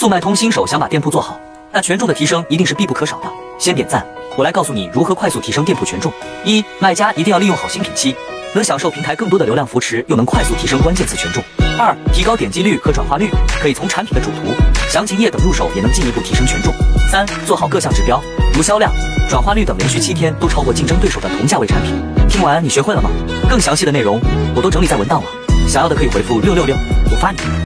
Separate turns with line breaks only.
速卖通新手想把店铺做好那权重的提升一定是必不可少的。先点赞我来告诉你如何快速提升店铺权重。一卖家一定要利用好新品期能享受平台更多的流量扶持又能快速提升关键词权重。二提高点击率和转化率可以从产品的主图详情页等入手也能进一步提升权重。三做好各项指标如销量转化率等连续七天都超过竞争对手的同价位产品。听完你学会了吗？更详细的内容我都整理在文档了想要的可以回复六六六我发你。